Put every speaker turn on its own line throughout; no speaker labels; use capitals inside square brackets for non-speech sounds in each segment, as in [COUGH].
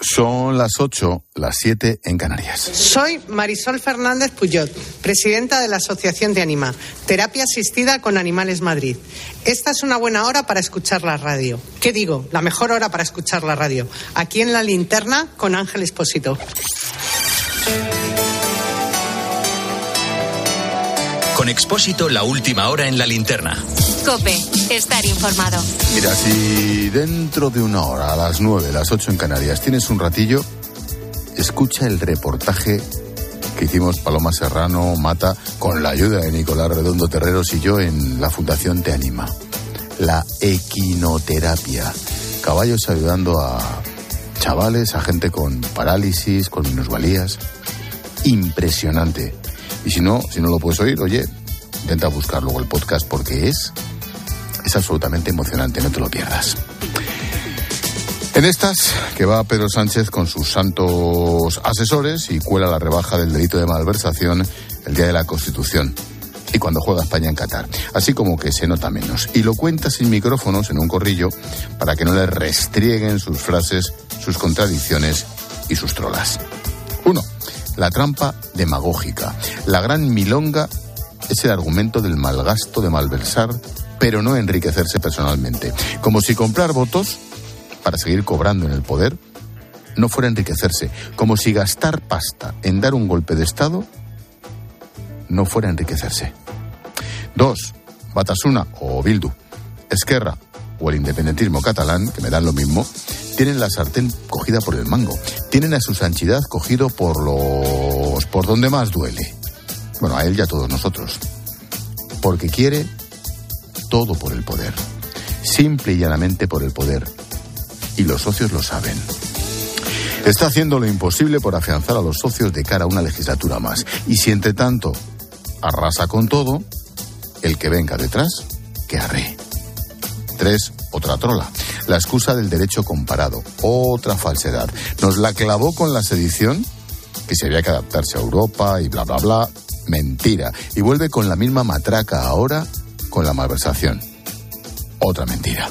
Son las 8, las 7 en Canarias.
Soy Marisol Fernández Puyot, presidenta de la Asociación de Anima, Terapia Asistida con Animales Madrid. Esta es una buena hora para escuchar la radio. ¿Qué digo? La mejor hora para escuchar la radio. Aquí en la linterna con Ángel Espósito.
Con Expósito, la última hora en la linterna.
Cope, estar informado.
Mira, si dentro de una hora, a las 9, las 8 en Canarias, tienes un ratillo, escucha el reportaje que hicimos Paloma Serrano, Mata, con la ayuda de Nicolás Redondo Terreros y yo en la Fundación Te Anima. La equinoterapia. Caballos ayudando a chavales, a gente con parálisis, con minusvalías. Impresionante. Y si no, si no lo puedes oír, oye, intenta buscar luego el podcast porque es, es absolutamente emocionante, no te lo pierdas. En estas, que va Pedro Sánchez con sus santos asesores y cuela la rebaja del delito de malversación el día de la Constitución y cuando juega España en Qatar. Así como que se nota menos. Y lo cuenta sin micrófonos en un corrillo para que no le restrieguen sus frases, sus contradicciones y sus trolas. Uno, la trampa demagógica. La gran milonga es el argumento del malgasto de malversar, pero no enriquecerse personalmente. Como si comprar votos para seguir cobrando en el poder no fuera enriquecerse. Como si gastar pasta en dar un golpe de Estado no fuera enriquecerse. Dos, Batasuna o Bildu, Esquerra o el independentismo catalán, que me dan lo mismo, tienen la sartén cogida por el mango. Tienen a su sanchidad cogido por los... por donde más duele. Bueno, a él y a todos nosotros. Porque quiere todo por el poder. Simple y llanamente por el poder. Y los socios lo saben. Está haciendo lo imposible por afianzar a los socios de cara a una legislatura más. Y si entre tanto arrasa con todo, el que venga detrás, que arre. Tres, otra trola. La excusa del derecho comparado. Otra falsedad. Nos la clavó con la sedición, que se había que adaptarse a Europa y bla, bla, bla. Mentira. Y vuelve con la misma matraca ahora con la malversación. Otra mentira.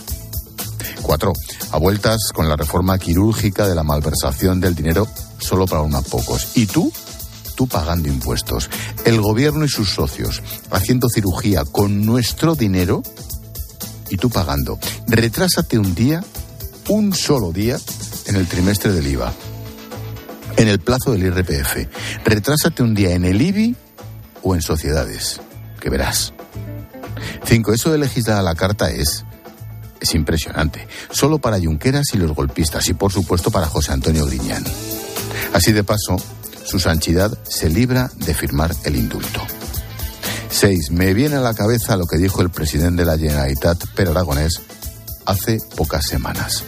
Cuatro, a vueltas con la reforma quirúrgica de la malversación del dinero solo para unos pocos. ¿Y tú? Tú pagando impuestos. El gobierno y sus socios haciendo cirugía con nuestro dinero y tú pagando. Retrásate un día, un solo día, en el trimestre del IVA. En el plazo del IRPF. Retrásate un día en el IBI o en sociedades. Que verás. Cinco, eso de legislar a la carta es es impresionante. Solo para Junqueras y los golpistas y por supuesto para José Antonio Griñán. Así de paso, su sanchidad se libra de firmar el indulto. 6. Me viene a la cabeza lo que dijo el presidente de la Generalitat, Per Aragonés, hace pocas semanas.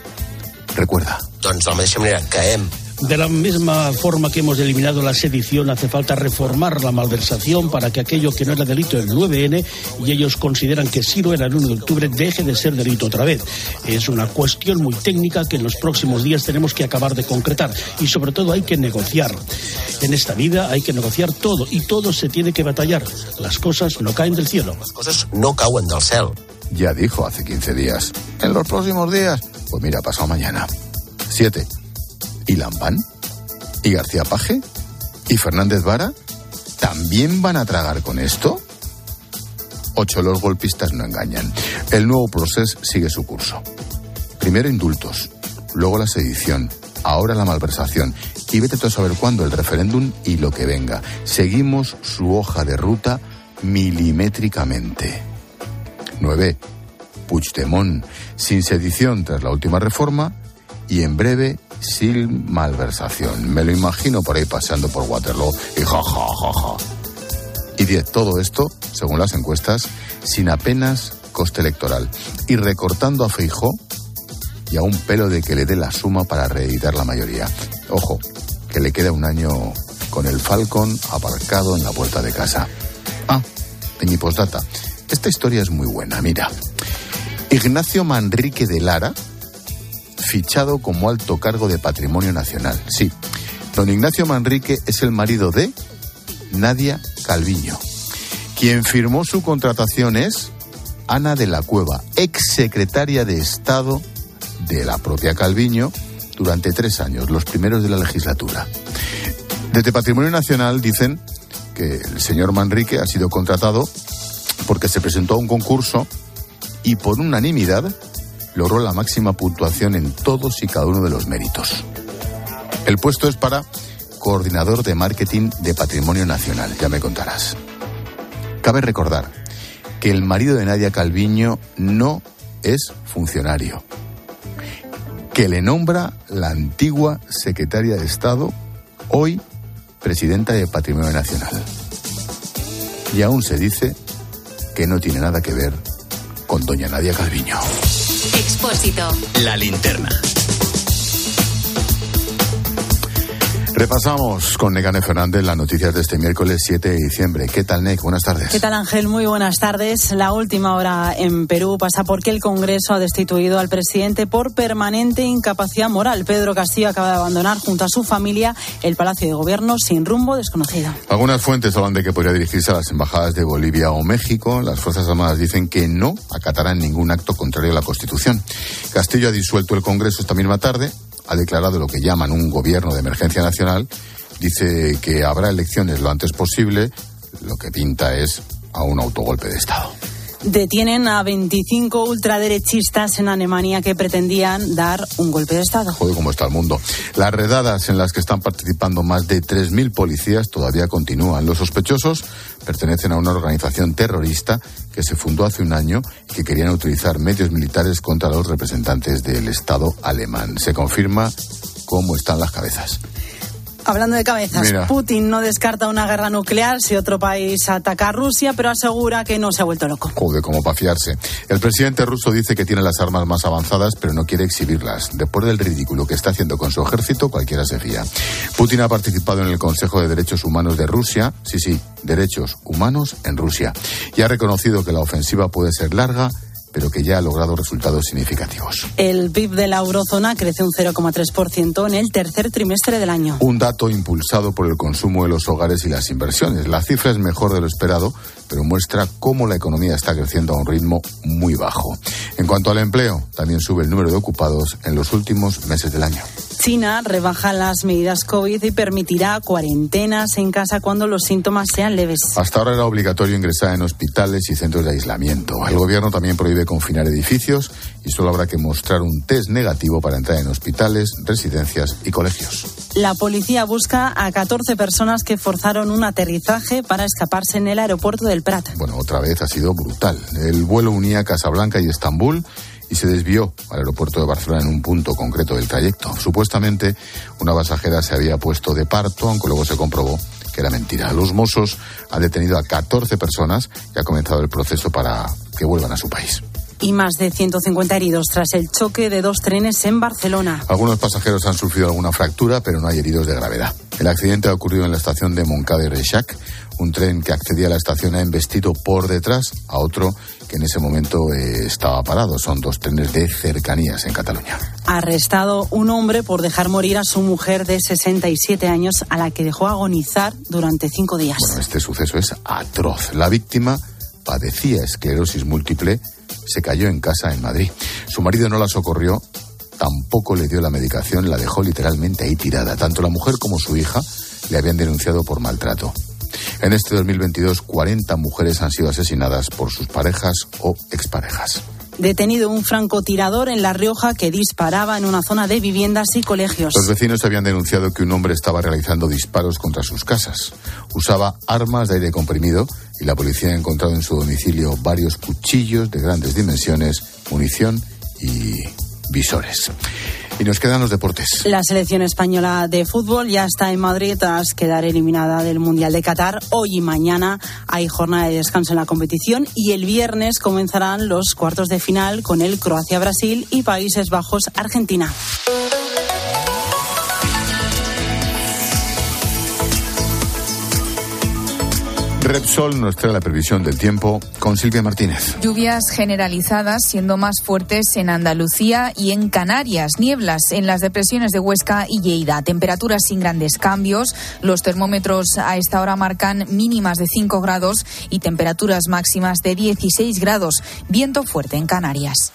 Recuerda.
Doncs de la hem
De la misma forma que hemos eliminado la sedición, hace falta reformar la malversación para que aquello que no era delito el 9N y ellos consideran que sí lo era el 1 de octubre deje de ser delito otra vez. Es una cuestión muy técnica que en los próximos días tenemos que acabar de concretar y sobre todo hay que negociar. En esta vida hay que negociar todo y todo se tiene que batallar. Las cosas no caen del cielo.
les coses no cauen del cel.
Ya dijo hace 15 días. En los próximos días, pues mira, pasado mañana. 7. ¿Y Lampán? ¿Y García Paje? ¿Y Fernández Vara? ¿También van a tragar con esto? 8. Los golpistas no engañan. El nuevo proceso sigue su curso. Primero indultos, luego la sedición, ahora la malversación. Y vete tú a saber cuándo el referéndum y lo que venga. Seguimos su hoja de ruta milimétricamente. 9. Puigdemont, sin sedición tras la última reforma y en breve sin malversación. Me lo imagino por ahí paseando por Waterloo y ja, ja, ja, ja. Y 10. Todo esto, según las encuestas, sin apenas coste electoral. Y recortando a Feijó y a un pelo de que le dé la suma para reeditar la mayoría. Ojo, que le queda un año con el Falcon aparcado en la puerta de casa. Ah, mi postdata. Esta historia es muy buena, mira. Ignacio Manrique de Lara, fichado como alto cargo de Patrimonio Nacional. Sí, don Ignacio Manrique es el marido de Nadia Calviño. Quien firmó su contratación es Ana de la Cueva, ex secretaria de Estado de la propia Calviño durante tres años, los primeros de la legislatura. Desde Patrimonio Nacional dicen que el señor Manrique ha sido contratado porque se presentó a un concurso y por unanimidad logró la máxima puntuación en todos y cada uno de los méritos. El puesto es para coordinador de marketing de Patrimonio Nacional, ya me contarás. Cabe recordar que el marido de Nadia Calviño no es funcionario, que le nombra la antigua secretaria de Estado, hoy presidenta de Patrimonio Nacional. Y aún se dice que no tiene nada que ver con doña Nadia Calviño.
Expósito.
La linterna.
Repasamos con Negane Fernández las noticias de este miércoles 7 de diciembre. ¿Qué tal, Nec? Buenas tardes.
¿Qué tal, Ángel? Muy buenas tardes. La última hora en Perú pasa porque el Congreso ha destituido al presidente por permanente incapacidad moral. Pedro Castillo acaba de abandonar junto a su familia el Palacio de Gobierno sin rumbo desconocido.
Algunas fuentes hablan de que podría dirigirse a las embajadas de Bolivia o México. Las Fuerzas Armadas dicen que no acatarán ningún acto contrario a la Constitución. Castillo ha disuelto el Congreso esta misma tarde ha declarado lo que llaman un gobierno de emergencia nacional, dice que habrá elecciones lo antes posible, lo que pinta es a un autogolpe de Estado.
Detienen a 25 ultraderechistas en Alemania que pretendían dar un golpe de Estado.
Joder, cómo está el mundo. Las redadas en las que están participando más de 3.000 policías todavía continúan. Los sospechosos pertenecen a una organización terrorista que se fundó hace un año y que querían utilizar medios militares contra los representantes del Estado alemán. Se confirma cómo están las cabezas.
Hablando de cabezas,
Mira.
Putin no descarta una guerra nuclear si otro país ataca a Rusia, pero asegura que no se ha vuelto loco.
Joder, como para fiarse. El presidente ruso dice que tiene las armas más avanzadas, pero no quiere exhibirlas. Después del ridículo que está haciendo con su ejército, cualquiera se fía. Putin ha participado en el Consejo de Derechos Humanos de Rusia, sí, sí, derechos humanos en Rusia, y ha reconocido que la ofensiva puede ser larga, pero que ya ha logrado resultados significativos.
El PIB de la eurozona crece un 0,3% en el tercer trimestre del año.
Un dato impulsado por el consumo de los hogares y las inversiones. La cifra es mejor de lo esperado, pero muestra cómo la economía está creciendo a un ritmo muy bajo. En cuanto al empleo, también sube el número de ocupados en los últimos meses del año.
China rebaja las medidas COVID y permitirá cuarentenas en casa cuando los síntomas sean leves.
Hasta ahora era obligatorio ingresar en hospitales y centros de aislamiento. El gobierno también prohíbe confinar edificios y solo habrá que mostrar un test negativo para entrar en hospitales, residencias y colegios.
La policía busca a 14 personas que forzaron un aterrizaje para escaparse en el aeropuerto del Prat.
Bueno, otra vez ha sido brutal. El vuelo unía Casablanca y Estambul y se desvió al aeropuerto de Barcelona en un punto concreto del trayecto. Supuestamente una pasajera se había puesto de parto, aunque luego se comprobó que era mentira. Los Mossos han detenido a 14 personas y ha comenzado el proceso para que vuelvan a su país.
Y más de 150 heridos tras el choque de dos trenes en Barcelona.
Algunos pasajeros han sufrido alguna fractura, pero no hay heridos de gravedad. El accidente ha ocurrido en la estación de Montcada y Reixac. Un tren que accedía a la estación ha embestido por detrás a otro que en ese momento eh, estaba parado. Son dos trenes de cercanías en Cataluña.
Arrestado un hombre por dejar morir a su mujer de 67 años a la que dejó agonizar durante cinco días.
Bueno, este suceso es atroz. La víctima padecía esclerosis múltiple, se cayó en casa en Madrid. Su marido no la socorrió, tampoco le dio la medicación, la dejó literalmente ahí tirada. Tanto la mujer como su hija le habían denunciado por maltrato. En este 2022, 40 mujeres han sido asesinadas por sus parejas o exparejas.
Detenido un francotirador en La Rioja que disparaba en una zona de viviendas y colegios.
Los vecinos habían denunciado que un hombre estaba realizando disparos contra sus casas. Usaba armas de aire comprimido y la policía ha encontrado en su domicilio varios cuchillos de grandes dimensiones, munición y visores. Y nos quedan los deportes.
La selección española de fútbol ya está en Madrid tras quedar eliminada del Mundial de Qatar. Hoy y mañana hay jornada de descanso en la competición y el viernes comenzarán los cuartos de final con el Croacia-Brasil y Países Bajos-Argentina.
Repsol nos trae la previsión del tiempo con Silvia Martínez.
Lluvias generalizadas, siendo más fuertes en Andalucía y en Canarias. Nieblas en las depresiones de Huesca y Lleida. Temperaturas sin grandes cambios. Los termómetros a esta hora marcan mínimas de 5 grados y temperaturas máximas de 16 grados. Viento fuerte en Canarias.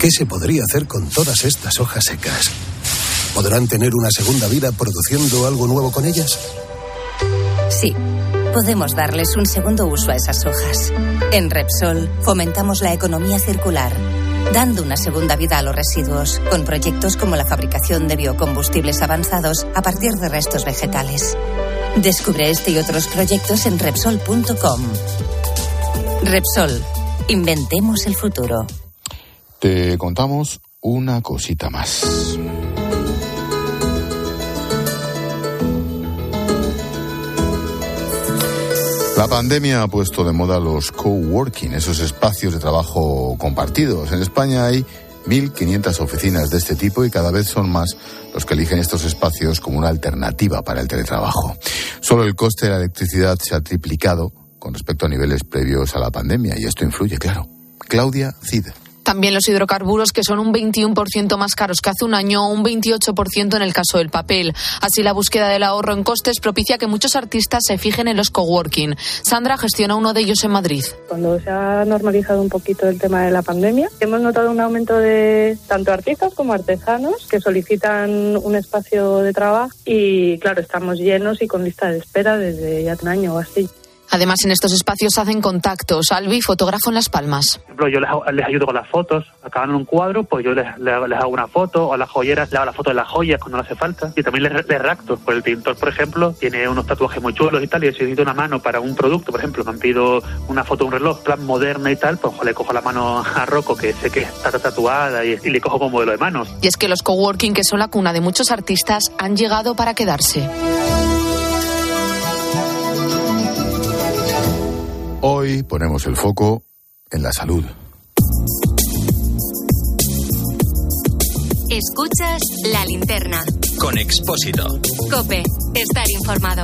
¿Qué se podría hacer con todas estas hojas secas? ¿Podrán tener una segunda vida produciendo algo nuevo con ellas?
Sí, podemos darles un segundo uso a esas hojas. En Repsol fomentamos la economía circular, dando una segunda vida a los residuos, con proyectos como la fabricación de biocombustibles avanzados a partir de restos vegetales. Descubre este y otros proyectos en Repsol.com. Repsol, inventemos el futuro.
Te contamos una cosita más. La pandemia ha puesto de moda los coworking, esos espacios de trabajo compartidos. En España hay 1.500 oficinas de este tipo y cada vez son más los que eligen estos espacios como una alternativa para el teletrabajo. Solo el coste de la electricidad se ha triplicado con respecto a niveles previos a la pandemia y esto influye, claro. Claudia Cid.
También los hidrocarburos, que son un 21% más caros que hace un año, un 28% en el caso del papel. Así, la búsqueda del ahorro en costes propicia que muchos artistas se fijen en los coworking. Sandra gestiona uno de ellos en Madrid.
Cuando se ha normalizado un poquito el tema de la pandemia, hemos notado un aumento de tanto artistas como artesanos que solicitan un espacio de trabajo y, claro, estamos llenos y con lista de espera desde ya un año o así.
Además, en estos espacios hacen contactos. Albi, fotógrafo en Las Palmas.
Por ejemplo, yo les, ayudo con las fotos. Acaban en un cuadro, pues yo les, hago una foto. O a las joyeras les hago la foto de las joyas cuando no hace falta. Y también les, les racto. Pues el pintor, por ejemplo, tiene unos tatuajes muy chulos y tal. Y necesito una mano para un producto. Por ejemplo, me han pedido una foto de un reloj, plan moderna y tal. Pues le cojo la mano a Rocco, que sé que está tatuada, y, y le cojo como modelo de manos.
Y es que los coworking, que son la cuna de muchos artistas, han llegado para quedarse.
Hoy ponemos el foco en la salud.
Escuchas la linterna.
Con Expósito.
Cope, estar informado.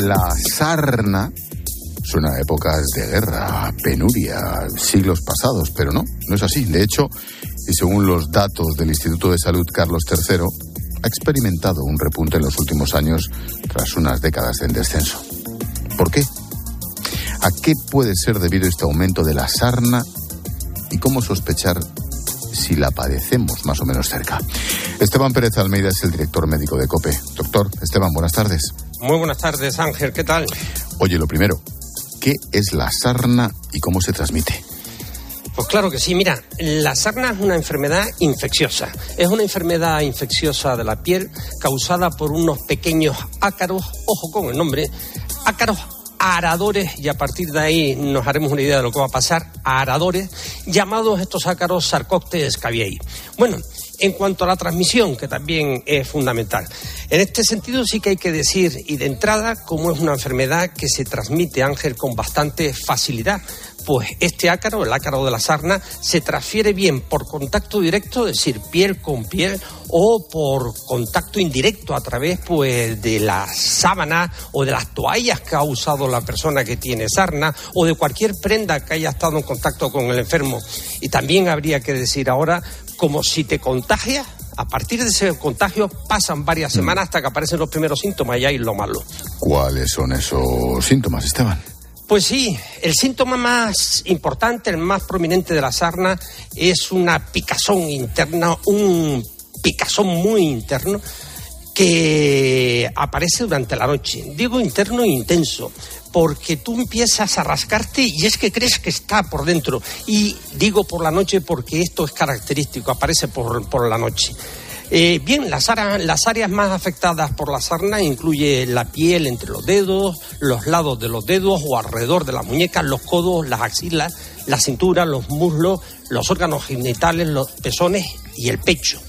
La sarna suena a épocas de guerra, penuria, siglos pasados, pero no, no es así. De hecho, y según los datos del Instituto de Salud Carlos III, ha experimentado un repunte en los últimos años tras unas décadas en descenso. ¿Por qué? ¿A qué puede ser debido este aumento de la sarna y cómo sospechar si la padecemos más o menos cerca? Esteban Pérez Almeida es el director médico de COPE. Doctor, Esteban, buenas tardes.
Muy buenas tardes, Ángel, ¿qué tal?
Oye, lo primero, ¿qué es la sarna y cómo se transmite?
Pues claro que sí. Mira, la sarna es una enfermedad infecciosa. Es una enfermedad infecciosa de la piel causada por unos pequeños ácaros, ojo con el nombre, ácaros aradores, y a partir de ahí nos haremos una idea de lo que va a pasar, aradores, llamados estos ácaros Sarcoptes caviei. Bueno, en cuanto a la transmisión, que también es fundamental. En este sentido sí que hay que decir, y de entrada, como es una enfermedad que se transmite, Ángel, con bastante facilidad, pues este ácaro, el ácaro de la sarna, se transfiere bien por contacto directo, es decir, piel con piel, o por contacto indirecto a través pues, de la sábana o de las toallas que ha usado la persona que tiene sarna o de cualquier prenda que haya estado en contacto con el enfermo. Y también habría que decir ahora, como si te contagias, a partir de ese contagio pasan varias mm. semanas hasta que aparecen los primeros síntomas y ahí lo malo.
¿Cuáles son esos síntomas, Esteban?
Pues sí, el síntoma más importante, el más prominente de la sarna es una picazón interna, un picazón muy interno que aparece durante la noche. Digo interno e intenso, porque tú empiezas a rascarte y es que crees que está por dentro. Y digo por la noche porque esto es característico, aparece por, por la noche. Eh, bien, las, las áreas más afectadas por la sarna incluye la piel entre los dedos, los lados de los dedos o alrededor de las muñecas, los codos, las axilas, la cintura, los muslos, los órganos genitales, los pezones y el pecho.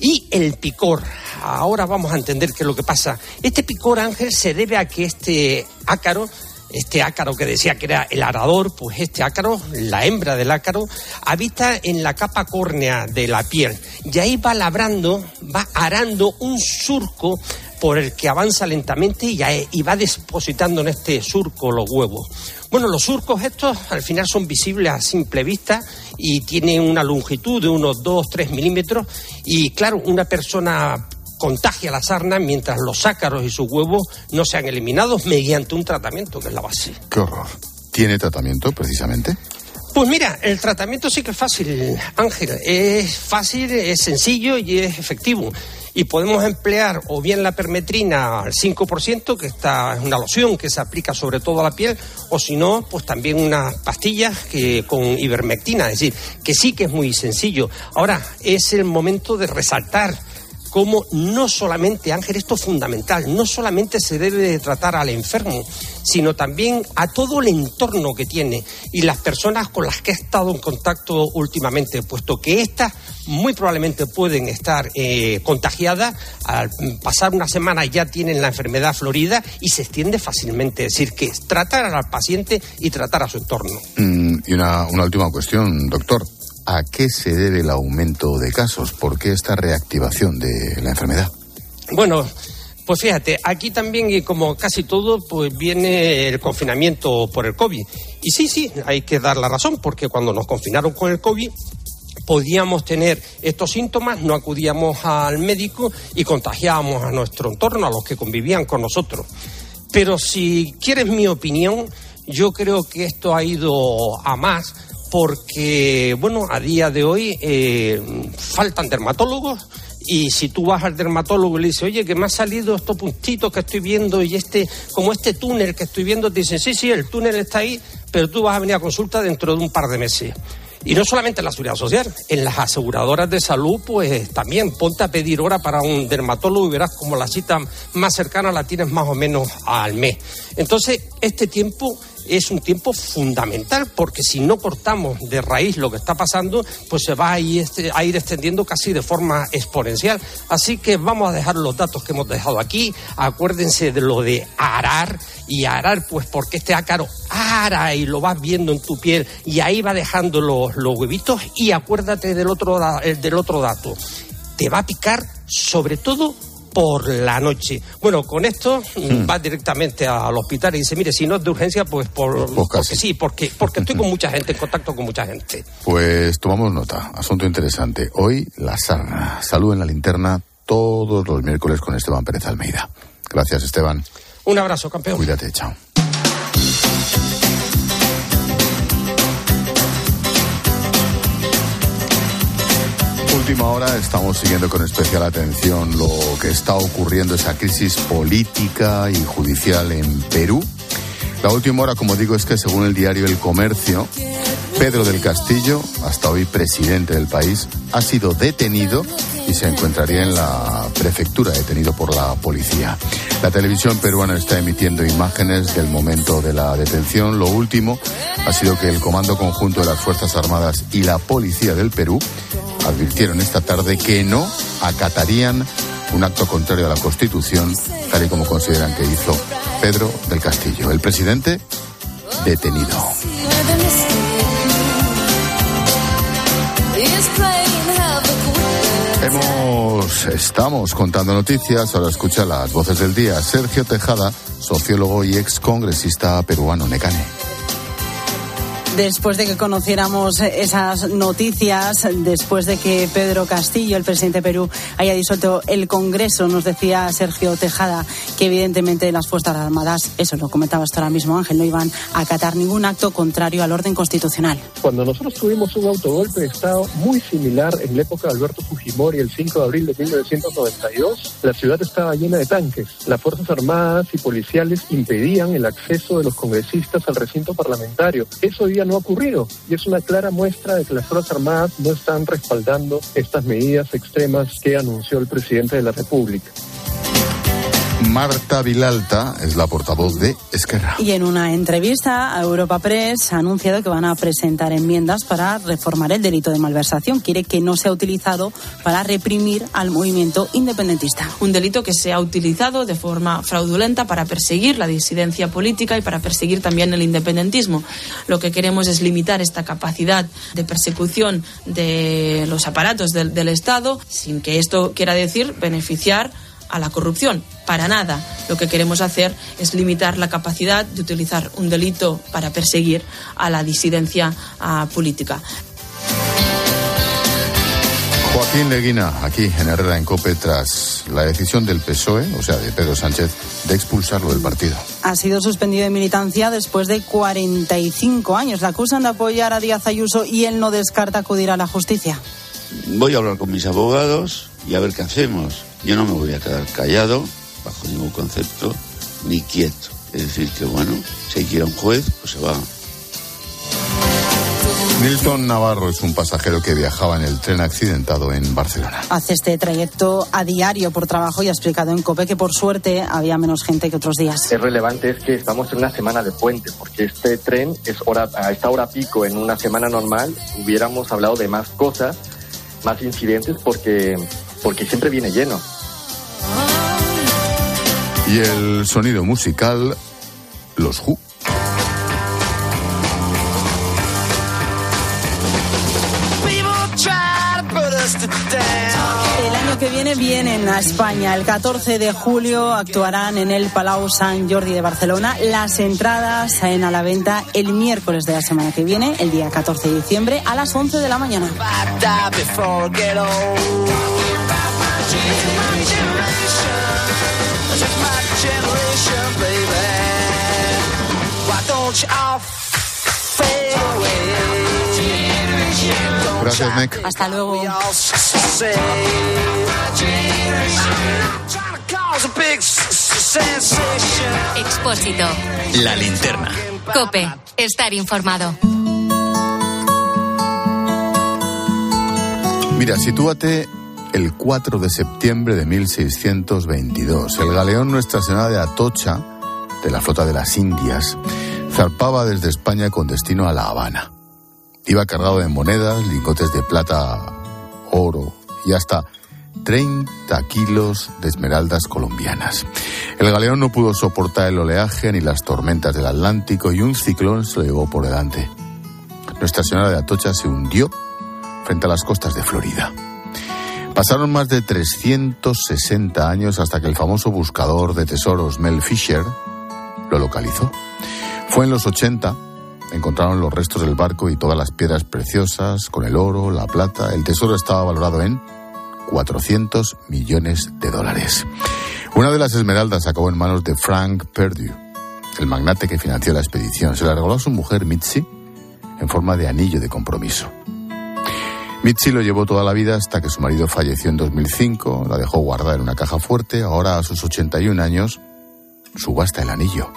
Y el picor. Ahora vamos a entender qué es lo que pasa. Este picor, Ángel, se debe a que este ácaro este ácaro que decía que era el arador, pues este ácaro, la hembra del ácaro, habita en la capa córnea de la piel y ahí va labrando, va arando un surco por el que avanza lentamente y, va depositando en este surco los huevos. Bueno, los surcos estos al final son visibles a simple vista y tienen una longitud de unos 2-3 milímetros y claro, una persona contagia la sarna mientras los ácaros y sus huevos no sean eliminados mediante un tratamiento que es la base.
Qué horror. ¿Tiene tratamiento precisamente?
Pues mira, el tratamiento sí que es fácil, Ángel. Es fácil, es sencillo y es efectivo. Y podemos emplear o bien la permetrina al 5%, que está, es una loción que se aplica sobre todo a la piel, o si no, pues también unas pastillas que, con ivermectina. Es decir, que sí que es muy sencillo. Ahora, es el momento de resaltar cómo no solamente, Ángel, esto es fundamental, no solamente se debe de tratar al enfermo, sino también a todo el entorno que tiene y las personas con las que he estado en contacto últimamente, puesto que estas muy probablemente pueden estar eh, contagiadas, al pasar una semana ya tienen la enfermedad florida y se extiende fácilmente. Es decir, que es tratar al paciente y tratar a su entorno.
Mm, y una, una última cuestión, doctor. ¿A qué se debe el aumento de casos? ¿Por qué esta reactivación de la enfermedad?
Bueno, pues fíjate, aquí también, y como casi todo, pues viene el confinamiento por el COVID. Y sí, sí, hay que dar la razón, porque cuando nos confinaron con el COVID, podíamos tener estos síntomas, no acudíamos al médico y contagiábamos a nuestro entorno, a los que convivían con nosotros. Pero si quieres mi opinión, yo creo que esto ha ido a más porque, bueno, a día de hoy eh, faltan dermatólogos y si tú vas al dermatólogo y le dices, oye, que me ha salido estos puntitos que estoy viendo y este, como este túnel que estoy viendo, te dicen, sí, sí, el túnel está ahí, pero tú vas a venir a consulta dentro de un par de meses. Y no solamente en la seguridad social, en las aseguradoras de salud, pues también ponte a pedir hora para un dermatólogo y verás como la cita más cercana la tienes más o menos al mes. Entonces, este tiempo es un tiempo fundamental porque si no cortamos de raíz lo que está pasando, pues se va a ir, a ir extendiendo casi de forma exponencial. Así que vamos a dejar los datos que hemos dejado aquí. Acuérdense de lo de arar y arar, pues porque este ácaro ara y lo vas viendo en tu piel y ahí va dejando los, los huevitos. Y acuérdate del otro, del otro dato. Te va a picar sobre todo por la noche. Bueno, con esto hmm. va directamente al hospital y dice, mire, si no es de urgencia, pues por, pues porque sí, porque, porque estoy con [LAUGHS] mucha gente, en contacto con mucha gente.
Pues tomamos nota, asunto interesante. Hoy la sarna, salud en la linterna, todos los miércoles con Esteban Pérez Almeida. Gracias, Esteban.
Un abrazo, campeón.
Cuídate, chao. Última hora estamos siguiendo con especial atención lo que está ocurriendo, esa crisis política y judicial en Perú. La última hora, como digo, es que según el diario El Comercio, Pedro del Castillo, hasta hoy presidente del país, ha sido detenido y se encontraría en la prefectura, detenido por la policía. La televisión peruana está emitiendo imágenes del momento de la detención. Lo último ha sido que el Comando Conjunto de las Fuerzas Armadas y la Policía del Perú advirtieron esta tarde que no acatarían un acto contrario a la Constitución, tal y como consideran que hizo Pedro del Castillo, el presidente detenido. Hemos, estamos contando noticias, ahora escucha las voces del día. Sergio Tejada, sociólogo y ex congresista peruano, Necane
después de que conociéramos esas noticias, después de que Pedro Castillo, el presidente de Perú, haya disuelto el Congreso, nos decía Sergio Tejada que evidentemente las Fuerzas Armadas, eso lo comentaba hasta ahora mismo Ángel, no iban a acatar ningún acto contrario al orden constitucional.
Cuando nosotros tuvimos un autogolpe de Estado muy similar en la época de Alberto Fujimori, el 5 de abril de 1992, la ciudad estaba llena de tanques. Las Fuerzas Armadas y policiales impedían el acceso de los congresistas al recinto parlamentario. Eso no ha ocurrido y es una clara muestra de que las Fuerzas Armadas no están respaldando estas medidas extremas que anunció el presidente de la República.
Marta Vilalta es la portavoz de Esquerra.
Y en una entrevista a Europa Press ha anunciado que van a presentar enmiendas para reformar el delito de malversación. Quiere que no sea utilizado para reprimir al movimiento independentista.
Un delito que se ha utilizado de forma fraudulenta para perseguir la disidencia política y para perseguir también el independentismo. Lo que queremos es limitar esta capacidad de persecución de los aparatos del, del Estado sin que esto quiera decir beneficiar a la corrupción. Para nada. Lo que queremos hacer es limitar la capacidad de utilizar un delito para perseguir a la disidencia política.
Joaquín Leguina, aquí en Herrera en Cope, tras la decisión del PSOE, o sea, de Pedro Sánchez, de expulsarlo del partido.
Ha sido suspendido de militancia después de 45 años. La acusan de apoyar a Díaz Ayuso y él no descarta acudir a la justicia.
Voy a hablar con mis abogados y a ver qué hacemos. Yo no me voy a quedar callado, bajo ningún concepto, ni quieto. Es decir, que bueno, si hay que ir a un juez, pues se va.
Milton Navarro es un pasajero que viajaba en el tren accidentado en Barcelona.
Hace este trayecto a diario por trabajo y ha explicado en COPE que por suerte había menos gente que otros días.
Es relevante es que estamos en una semana de puente, porque este tren es hora, a esta hora pico en una semana normal hubiéramos hablado de más cosas, más incidentes, porque, porque siempre viene lleno.
Y el sonido musical, los Who.
Vienen a España. El 14 de julio actuarán en el Palau Sant Jordi de Barcelona. Las entradas en a la venta el miércoles de la semana que viene, el día 14 de diciembre, a las 11 de la mañana.
Gracias, Mec.
Hasta luego.
Expósito.
La linterna.
Cope. Estar informado.
Mira, sitúate el 4 de septiembre de 1622. El galeón Nuestra Señora de Atocha, de la flota de las Indias, zarpaba desde España con destino a La Habana. Iba cargado de monedas, lingotes de plata, oro y hasta 30 kilos de esmeraldas colombianas. El galeón no pudo soportar el oleaje ni las tormentas del Atlántico y un ciclón se lo llevó por delante. Nuestra Señora de Atocha se hundió frente a las costas de Florida. Pasaron más de 360 años hasta que el famoso buscador de tesoros Mel Fisher lo localizó. Fue en los 80, encontraron los restos del barco y todas las piedras preciosas, con el oro, la plata. El tesoro estaba valorado en 400 millones de dólares. Una de las esmeraldas acabó en manos de Frank Perdue, el magnate que financió la expedición. Se la regaló a su mujer Mitzi en forma de anillo de compromiso. Mitzi lo llevó toda la vida hasta que su marido falleció en 2005, la dejó guardada en una caja fuerte, ahora a sus 81 años subasta el anillo.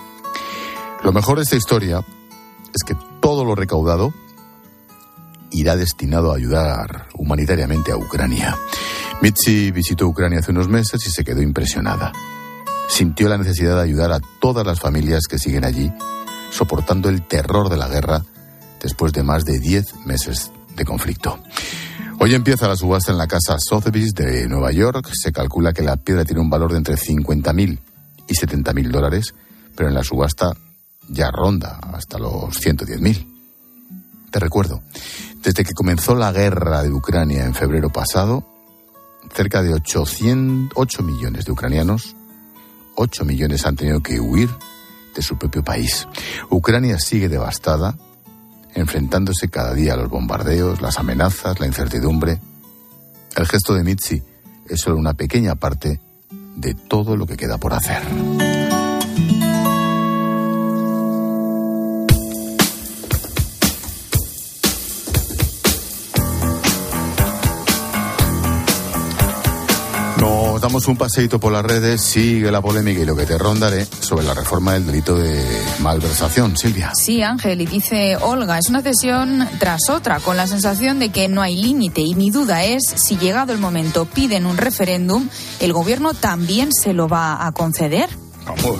Lo mejor de esta historia es que todo lo recaudado irá destinado a ayudar humanitariamente a Ucrania. Mitzi visitó Ucrania hace unos meses y se quedó impresionada. Sintió la necesidad de ayudar a todas las familias que siguen allí, soportando el terror de la guerra después de más de 10 meses de conflicto. Hoy empieza la subasta en la casa Sotheby's de Nueva York. Se calcula que la piedra tiene un valor de entre 50.000 y 70.000 dólares, pero en la subasta ya ronda hasta los 110.000. Te recuerdo, desde que comenzó la guerra de Ucrania en febrero pasado, cerca de 800, 8 millones de ucranianos, 8 millones han tenido que huir de su propio país. Ucrania sigue devastada, enfrentándose cada día a los bombardeos, las amenazas, la incertidumbre. El gesto de Mitzi es solo una pequeña parte de todo lo que queda por hacer. Nos damos un paseíto por las redes, sigue la polémica y lo que te rondaré sobre la reforma del delito de malversación. Silvia.
Sí, Ángel, y dice Olga, es una cesión tras otra, con la sensación de que no hay límite. Y mi duda es si llegado el momento piden un referéndum, ¿el gobierno también se lo va a conceder?
Vamos.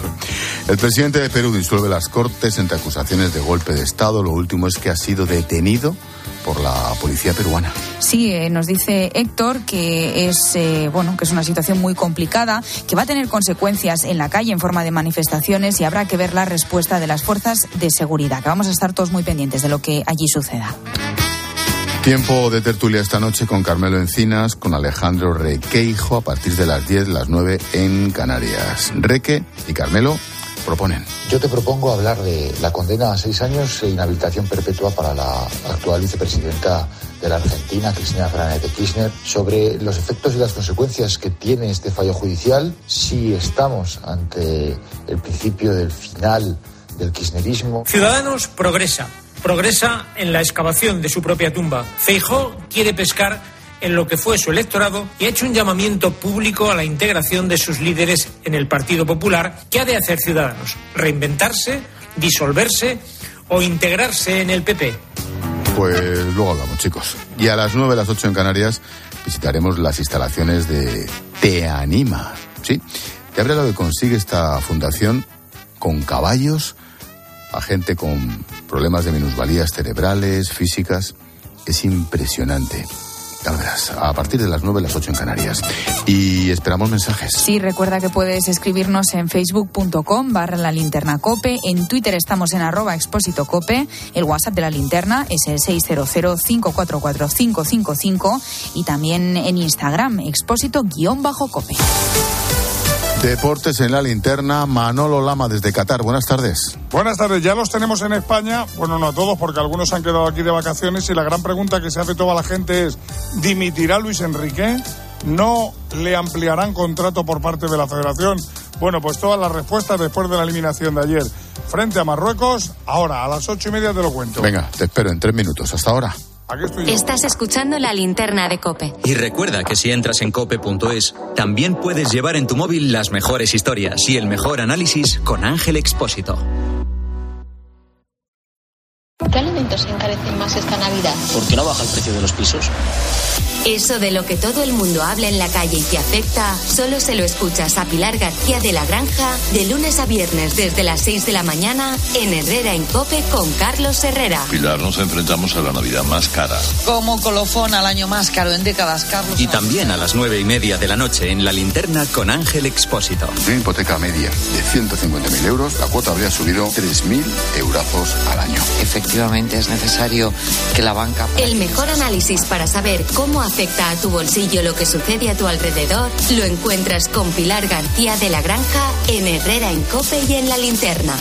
El presidente de Perú disuelve las cortes entre acusaciones de golpe de Estado. Lo último es que ha sido detenido por la policía peruana.
Sí, eh, nos dice Héctor que es eh, bueno que es una situación muy complicada, que va a tener consecuencias en la calle en forma de manifestaciones y habrá que ver la respuesta de las fuerzas de seguridad. Que vamos a estar todos muy pendientes de lo que allí suceda.
Tiempo de tertulia esta noche con Carmelo Encinas, con Alejandro Requeijo a partir de las 10, las 9 en Canarias. Reque y Carmelo, proponen.
Yo te propongo hablar de la condena a seis años e inhabilitación perpetua para la actual vicepresidenta de la Argentina, Cristina Fernández de Kirchner, sobre los efectos y las consecuencias que tiene este fallo judicial si estamos ante el principio del final del kirchnerismo.
Ciudadanos progresa, progresa en la excavación de su propia tumba. Feijó quiere pescar en lo que fue su electorado y ha hecho un llamamiento público a la integración de sus líderes en el Partido Popular. ¿Qué ha de hacer Ciudadanos? ¿Reinventarse? ¿Disolverse? ¿O integrarse en el PP?
Pues luego hablamos, chicos. Y a las 9, las 8 en Canarias, visitaremos las instalaciones de Te Anima. ¿Sí? Te habrá lo que consigue esta fundación con caballos a gente con problemas de minusvalías cerebrales, físicas. Es impresionante. A partir de las 9, las 8 en Canarias. Y esperamos mensajes.
Sí, recuerda que puedes escribirnos en facebook.com barra la linterna cope, en Twitter estamos en arroba expósito cope, el WhatsApp de la linterna es el 600-544-555 y también en Instagram expósito guion bajo cope.
Deportes en la linterna, Manolo Lama desde Qatar. Buenas tardes.
Buenas tardes, ya los tenemos en España. Bueno, no a todos, porque algunos han quedado aquí de vacaciones. Y la gran pregunta que se hace toda la gente es: ¿dimitirá Luis Enrique? ¿No le ampliarán contrato por parte de la federación? Bueno, pues todas las respuestas después de la eliminación de ayer frente a Marruecos. Ahora, a las ocho y media te lo cuento.
Venga, te espero en tres minutos. Hasta ahora.
Estás escuchando la linterna de Cope.
Y recuerda que si entras en cope.es, también puedes llevar en tu móvil las mejores historias y el mejor análisis con Ángel Expósito.
¿Qué alimentos se encarecen más esta Navidad?
¿Por qué no baja el precio de los pisos?
Eso de lo que todo el mundo habla en la calle y te afecta, solo se lo escuchas a Pilar García de la Granja de lunes a viernes desde las 6 de la mañana en Herrera en Cope con Carlos Herrera.
Pilar, nos enfrentamos a la Navidad más cara.
Como colofón al año más caro en décadas, Carlos.
Y también a las nueve y media de la noche en la linterna con Ángel Expósito.
Una hipoteca media de 150.000 euros, la cuota habría subido 3.000 eurazos al año.
Efectivamente, es necesario que la banca.
El mejor análisis para saber cómo afecta a tu bolsillo lo que sucede a tu alrededor lo encuentras con Pilar García de la Granja en Herrera en Cope y en la linterna.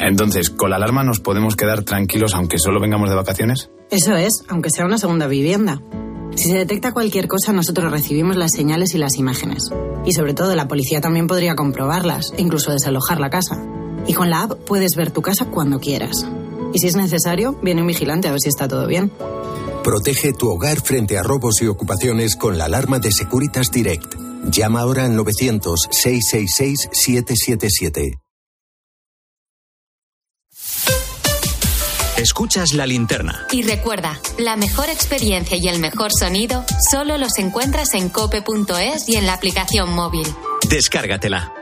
Entonces, ¿con la alarma nos podemos quedar tranquilos aunque solo vengamos de vacaciones?
Eso es, aunque sea una segunda vivienda. Si se detecta cualquier cosa, nosotros recibimos las señales y las imágenes. Y sobre todo, la policía también podría comprobarlas e incluso desalojar la casa. Y con la app puedes ver tu casa cuando quieras. Y si es necesario, viene un vigilante a ver si está todo bien.
Protege tu hogar frente a robos y ocupaciones con la alarma de Securitas Direct. Llama ahora al 900-666-777.
Escuchas la linterna.
Y recuerda, la mejor experiencia y el mejor sonido solo los encuentras en cope.es y en la aplicación móvil.
Descárgatela.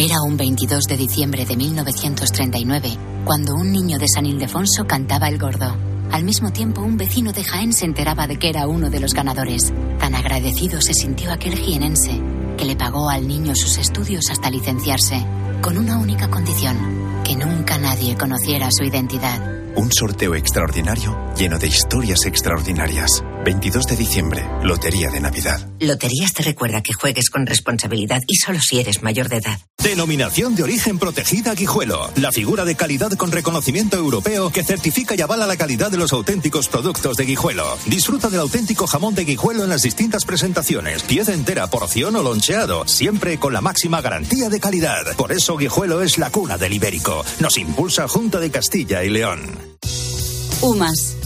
Era un 22 de diciembre de 1939 cuando un niño de San Ildefonso cantaba el gordo. Al mismo tiempo, un vecino de Jaén se enteraba de que era uno de los ganadores. Tan agradecido se sintió aquel jienense que le pagó al niño sus estudios hasta licenciarse, con una única condición, que nunca nadie conociera su identidad.
Un sorteo extraordinario lleno de historias extraordinarias. 22 de diciembre, Lotería de Navidad.
Loterías te recuerda que juegues con responsabilidad y solo si eres mayor de edad.
Denominación de origen protegida Guijuelo. La figura de calidad con reconocimiento europeo que certifica y avala la calidad de los auténticos productos de Guijuelo. Disfruta del auténtico jamón de Guijuelo en las distintas presentaciones. Pieza entera, porción o loncheado. Siempre con la máxima garantía de calidad. Por eso Guijuelo es la cuna del ibérico. Nos impulsa Junta de Castilla y León.
UMAS,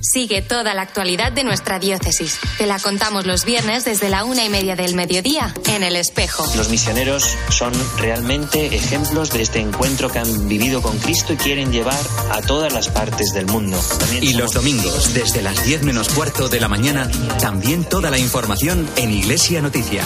Sigue toda la actualidad de nuestra diócesis. Te la contamos los viernes desde la una y media del mediodía en El Espejo.
Los misioneros son realmente ejemplos de este encuentro que han vivido con Cristo y quieren llevar a todas las partes del mundo. También
Y
somos-
los domingos, desde las 10 menos cuarto de la mañana, también toda la información en Iglesia Noticia.